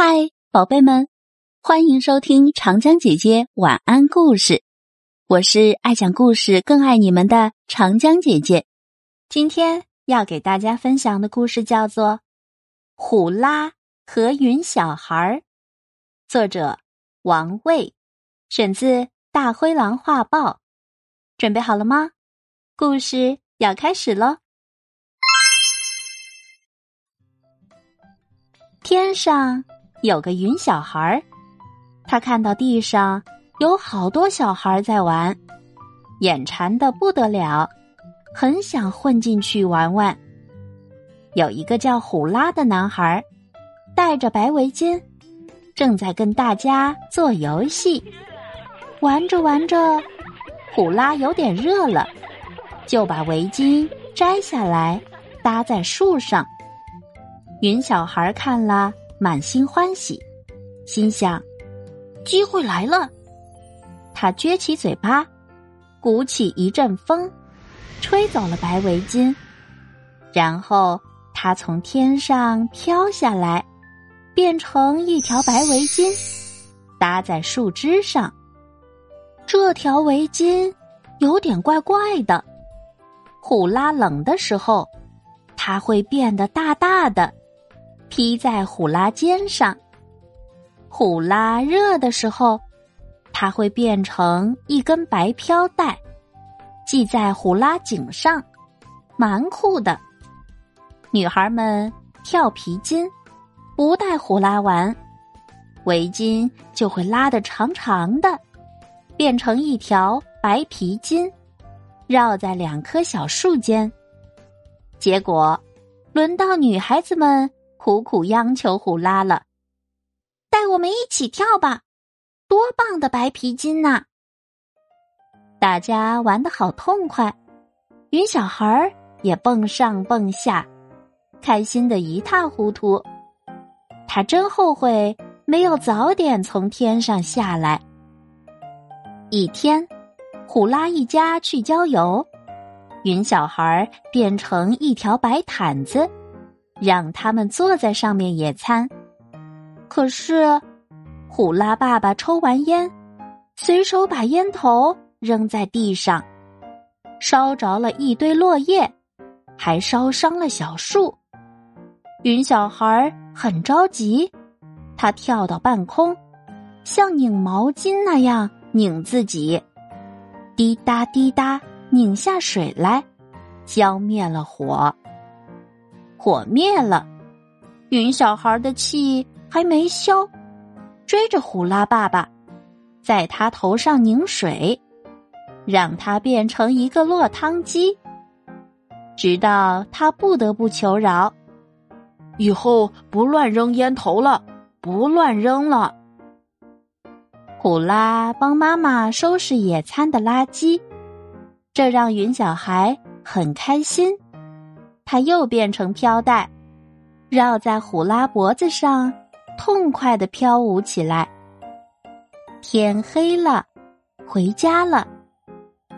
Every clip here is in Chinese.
嗨，宝贝们，欢迎收听长江姐姐晚安故事。我是爱讲故事、更爱你们的长江姐姐。今天要给大家分享的故事叫做《虎拉和云小孩儿》，作者王卫，选自《大灰狼画报》。准备好了吗？故事要开始喽！天上。有个云小孩儿，他看到地上有好多小孩在玩，眼馋的不得了，很想混进去玩玩。有一个叫虎拉的男孩，戴着白围巾，正在跟大家做游戏。玩着玩着，虎拉有点热了，就把围巾摘下来搭在树上。云小孩看了。满心欢喜，心想：机会来了。他撅起嘴巴，鼓起一阵风，吹走了白围巾。然后他从天上飘下来，变成一条白围巾，搭在树枝上。这条围巾有点怪怪的。虎拉冷的时候，它会变得大大的。披在虎拉肩上，虎拉热的时候，它会变成一根白飘带，系在虎拉颈上，蛮酷的。女孩们跳皮筋，不带虎拉玩，围巾就会拉得长长的，变成一条白皮筋，绕在两棵小树间。结果，轮到女孩子们。苦苦央求虎拉了，带我们一起跳吧！多棒的白皮筋呐！大家玩的好痛快，云小孩儿也蹦上蹦下，开心的一塌糊涂。他真后悔没有早点从天上下来。一天，虎拉一家去郊游，云小孩儿变成一条白毯子。让他们坐在上面野餐，可是虎拉爸爸抽完烟，随手把烟头扔在地上，烧着了一堆落叶，还烧伤了小树。云小孩很着急，他跳到半空，像拧毛巾那样拧自己，滴答滴答拧下水来，浇灭了火。火灭了，云小孩的气还没消，追着虎拉爸爸，在他头上拧水，让他变成一个落汤鸡，直到他不得不求饶：“以后不乱扔烟头了，不乱扔了。”虎拉帮妈妈收拾野餐的垃圾，这让云小孩很开心。它又变成飘带，绕在虎拉脖子上，痛快的飘舞起来。天黑了，回家了。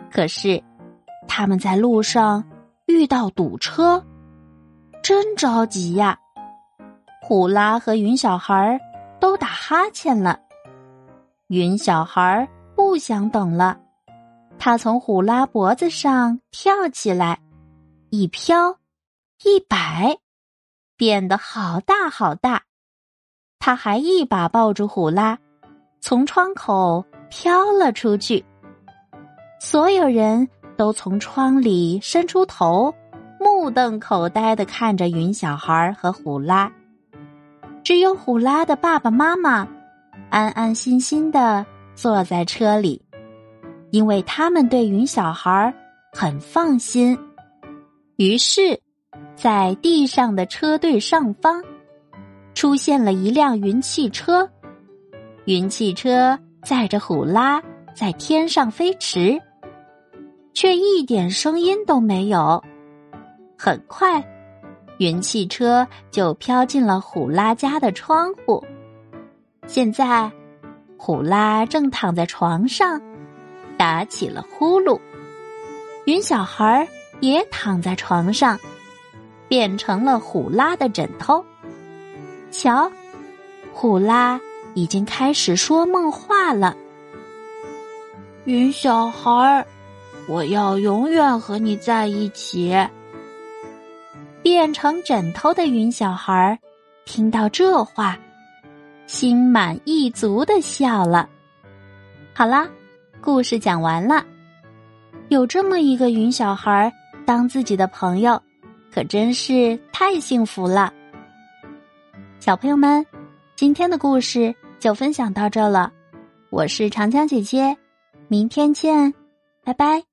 可是他们在路上遇到堵车，真着急呀！虎拉和云小孩都打哈欠了。云小孩不想等了，他从虎拉脖子上跳起来，一飘。一百，变得好大好大。他还一把抱住虎拉，从窗口飘了出去。所有人都从窗里伸出头，目瞪口呆的看着云小孩和虎拉。只有虎拉的爸爸妈妈安安心心的坐在车里，因为他们对云小孩很放心。于是。在地上的车队上方，出现了一辆云汽车。云汽车载着虎拉在天上飞驰，却一点声音都没有。很快，云汽车就飘进了虎拉家的窗户。现在，虎拉正躺在床上，打起了呼噜。云小孩也躺在床上。变成了虎拉的枕头，瞧，虎拉已经开始说梦话了。云小孩儿，我要永远和你在一起。变成枕头的云小孩听到这话，心满意足的笑了。好啦，故事讲完了。有这么一个云小孩当自己的朋友，可真是太幸福了。小朋友们，今天的故事就分享到这了。我是长江姐姐，明天见，拜拜。